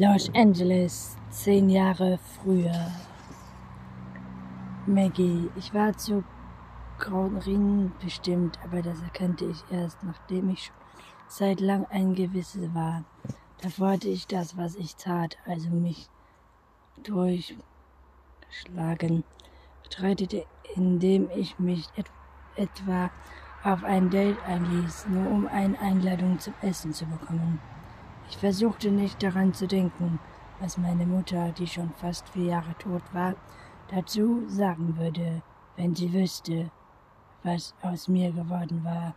Los Angeles, zehn Jahre früher. Maggie, ich war zu grauen Ringen bestimmt, aber das erkannte ich erst, nachdem ich schon seit lang ein Gewisse war. Davor hatte ich das, was ich tat, also mich durchschlagen, streitete, indem ich mich et etwa auf ein Date einließ, nur um eine Einladung zum Essen zu bekommen. Ich versuchte nicht daran zu denken, was meine Mutter, die schon fast vier Jahre tot war, dazu sagen würde, wenn sie wüsste, was aus mir geworden war.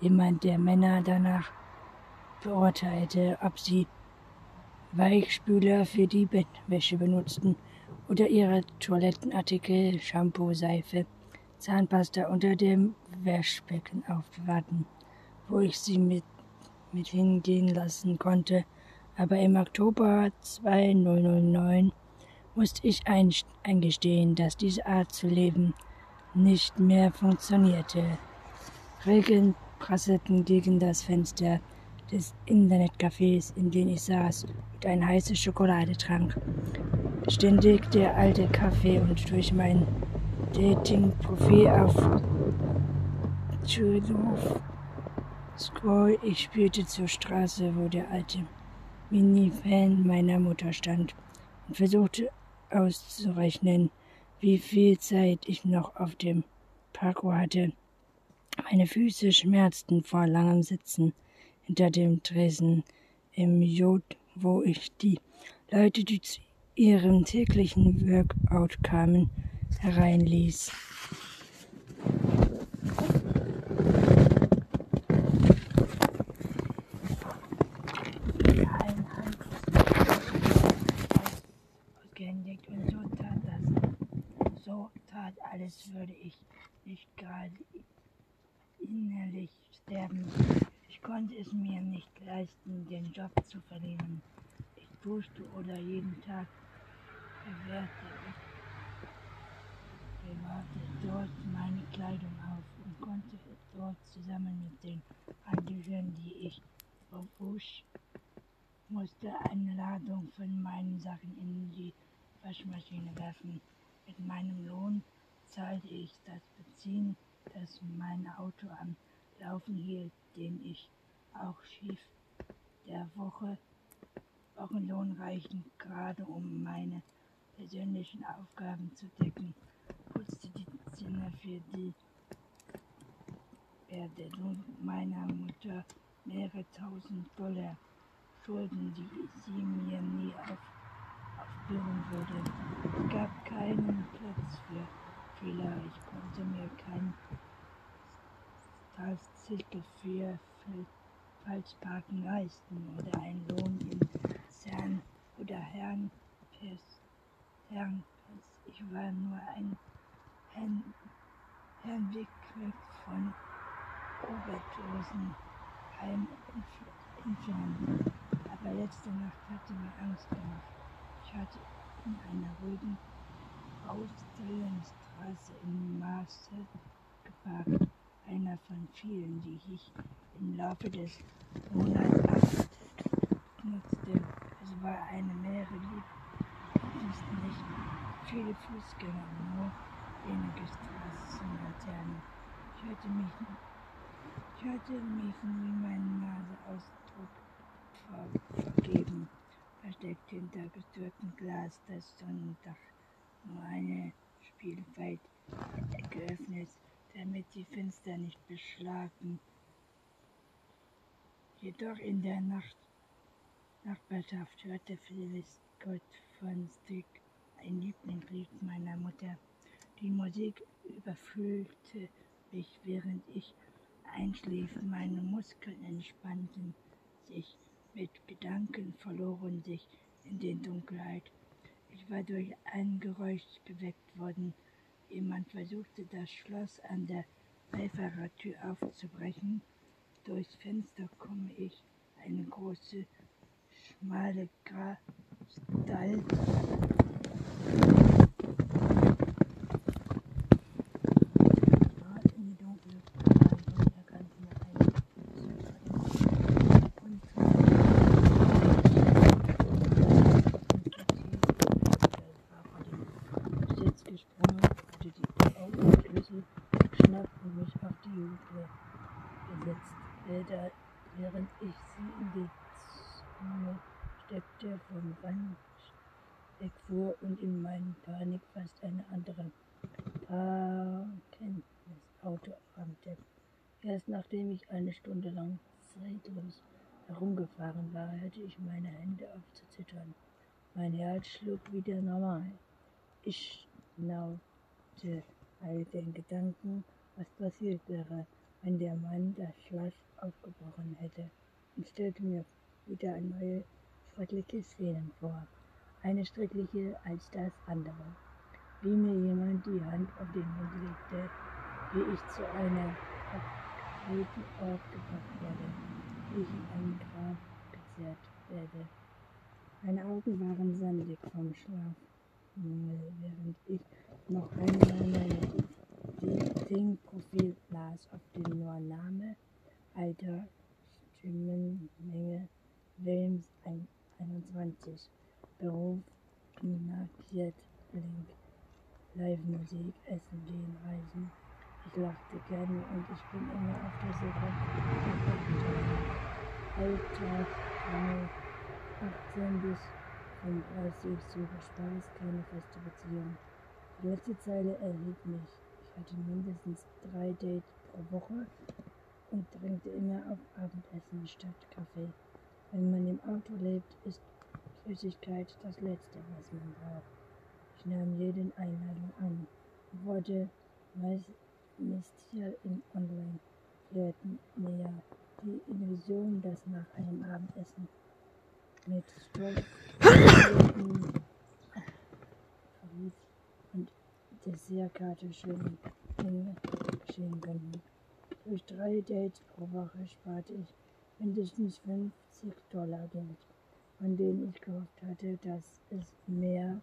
Jemand, der Männer danach beurteilte, ob sie Weichspüler für die Bettwäsche benutzten oder ihre Toilettenartikel, Shampoo, Seife, Zahnpasta unter dem Waschbecken aufbewahrten, wo ich sie mit mit hingehen lassen konnte, aber im Oktober 2009 musste ich eingestehen, dass diese Art zu leben nicht mehr funktionierte. Regen prasselten gegen das Fenster des Internetcafés, in dem ich saß und eine heiße Schokolade trank. Ständig der alte Kaffee und durch mein Dating-Profil auf Chuluf Scroll, ich spürte zur Straße, wo der alte Mini-Fan meiner Mutter stand und versuchte auszurechnen, wie viel Zeit ich noch auf dem Parkour hatte. Meine Füße schmerzten vor langem Sitzen hinter dem Tresen im Jod, wo ich die Leute, die zu ihrem täglichen Workout kamen, hereinließ. Als würde ich nicht gerade innerlich sterben. Ich konnte es mir nicht leisten, den Job zu verlieren. Ich duschte oder jeden Tag bewahrte ich bewahrte dort meine Kleidung auf und konnte dort zusammen mit den Angehörigen, die ich verwusch, musste eine Ladung von meinen Sachen in die Waschmaschine werfen. Mit meinem Lohn zahlte ich das Benzin, das mein Auto am Laufen hielt, den ich auch schief der Woche Wochenlohn reichen, gerade um meine persönlichen Aufgaben zu decken, putzte die Zimmer für die Beerdigung meiner Mutter mehrere tausend Dollar Schulden, die sie mir nie auf, aufbürden würde. Es gab keinen Platz für Fehler. Ich konnte mir kein Stahlzirkel für Falschparken leisten oder einen Lohn in Zern oder Herrn Herrn Ich war nur ein Herrn, Herrnweg von Oberdosenheim entfernt. Aber letzte Nacht hatte mir Angst gemacht. Ich hatte in einer ruhigen Ausstellungs Straße in Marseille geparkt, einer von vielen, die ich im Laufe des Monats nutzte. Es war eine mehrere Lieblings nicht viele Fußgänger, nur wenige Straßenlaternen. Ich hörte mich, ich hörte mich wie meine Nase Ausdruck vergeben, versteckt hinter gestörtem Glas das Sonnendach. Nur eine Spielfeld geöffnet, damit die Fenster nicht beschlagen. Jedoch in der Nacht Nachbarschaft hörte Felix Gott von Stick, ein Lieblingslied meiner Mutter. Die Musik überfüllte mich, während ich einschlief. Meine Muskeln entspannten sich, mit Gedanken verloren sich in der Dunkelheit. Ich war durch ein Geräusch geweckt worden. Jemand versuchte das Schloss an der Beifahrertür aufzubrechen. Durchs Fenster komme ich eine große, schmale Gestalt wieder, während ich sie in die Zunge steckte, vom Wand wegfuhr und in meinen Panik fast eine andere Parkenntnisauto rammte. Erst nachdem ich eine Stunde lang zeitlos herumgefahren war, hörte ich meine Hände auf zu zittern. Mein Herz schlug wieder normal. Ich schnaubte all den Gedanken, was passiert wäre, wenn der Mann das Schloss aufgebrochen hätte, und stellte mir wieder neue schreckliche Szenen vor. Eine schreckliche als das andere. Wie mir jemand die Hand auf den Mund legte, wie ich zu einer abgetreten Ort gebracht werde, wie ich in einen Grab gezerrt werde. Meine Augen waren sandig vom Schlaf, während ich noch einmal meine Ding-Profil las, auf dem nur Name, Alter, Stimmenmenge, Wilms 21, Beruf, markiert, Link, Live-Musik, Essen, Gehen, Reisen. Ich lachte gerne und ich bin immer auf der Suche nach Alltag, 18 bis 35 suche Spaß, keine feste Beziehung. Die letzte Zeile erhielt mich. Hatte mindestens drei Dates pro Woche und drängte immer auf Abendessen statt Kaffee. Wenn man im Auto lebt, ist Flüssigkeit das Letzte, was man braucht. Ich nahm jede Einladung an und wollte meist hier im Online-Flirten näher. Die Illusion, dass nach einem Abendessen mit und Dessertkarte schön Dinge geschehen könnten. Durch drei Dates pro Woche sparte ich mindestens 50 Dollar Geld, von denen ich gehofft hatte, dass es mehr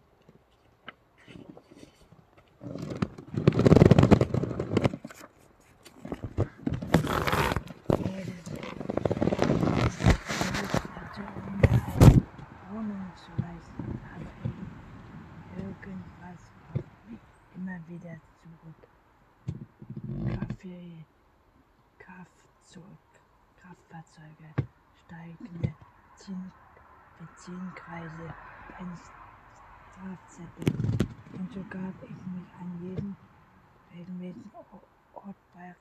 wieder zurück. Kaffee, Kraftzeug, Kraftfahrzeuge, steigende Benzinkreise, ein Strafzettel. Und so gab ich mich an jeden regelmäßigen Ort bei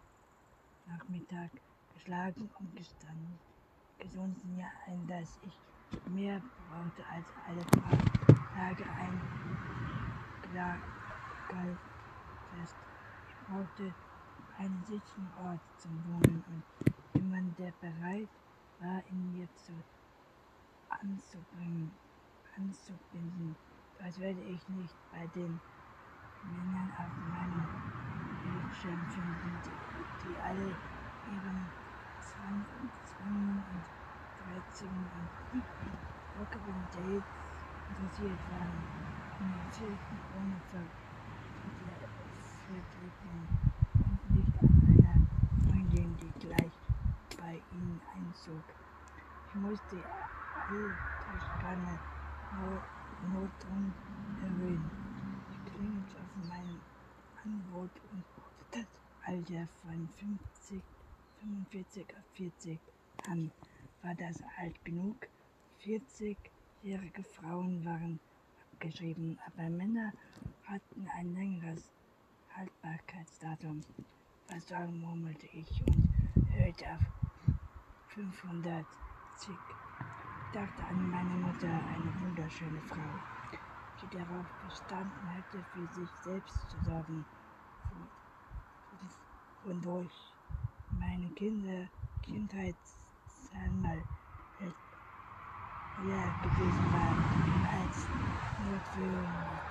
Nachmittag geschlagen und gestanden, gesunden mir ein, dass ich mehr brauchte als alle paar Tage ein Glas fest. Ich brauchte einen sicheren Ort zum Wohnen und jemand, der bereit war, in mir zu anzubringen, anzubinden. Das werde ich nicht bei den Männern auf meinem Bildschirm finden, die, die alle ihren Zwang und Zwängen und Reizigen und lockeren Dates interessiert waren, und ohne Ver Vertriebenen und nicht an einer Freundin, die gleich bei ihnen einzog. Ich musste Altersspanne Notdrung erhöhen. Ich klingelte auf mein Angebot und das Alter von 50, 45 auf 40 an. War das alt genug? 40-jährige Frauen waren abgeschrieben, aber Männer hatten ein längeres Haltbarkeitsdatum. Sagen, murmelte ich und hörte auf 500 Ich dachte an meine Mutter, eine wunderschöne Frau, die darauf bestanden hätte, für sich selbst zu sorgen, wodurch meine Kinder Kindheit einmal leer gewesen war als notwendig.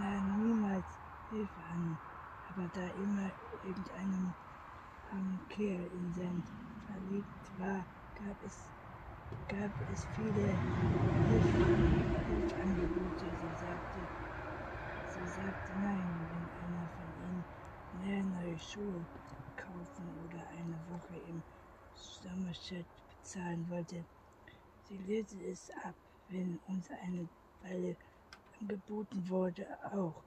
Nahm niemals Hilfe an, aber da immer irgendeinem armen Kerl in sein verliebt war, gab es, gab es viele Hilfsangebote. Sie sagte, sie sagte nein, wenn einer von ihnen mehr neue Schuhe kaufen oder eine Woche im Sommerchat bezahlen wollte. Sie lehnte es ab, wenn uns eine Weile angeboten wurde, auch.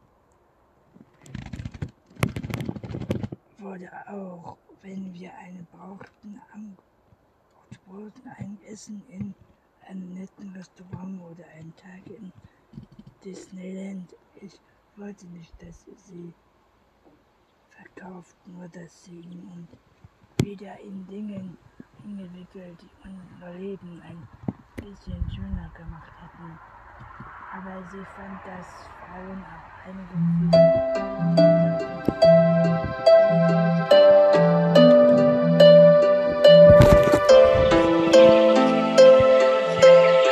wurde auch, wenn wir eine brauchten, angeboten ein Essen in einem netten Restaurant oder einen Tag in Disneyland. Ich wollte nicht, dass sie verkauft, nur dass sie ihn und wieder in Dingen hingewickelt, die unser Leben ein bisschen schöner gemacht hätten. Aber sie fand, dass Frauen auch einige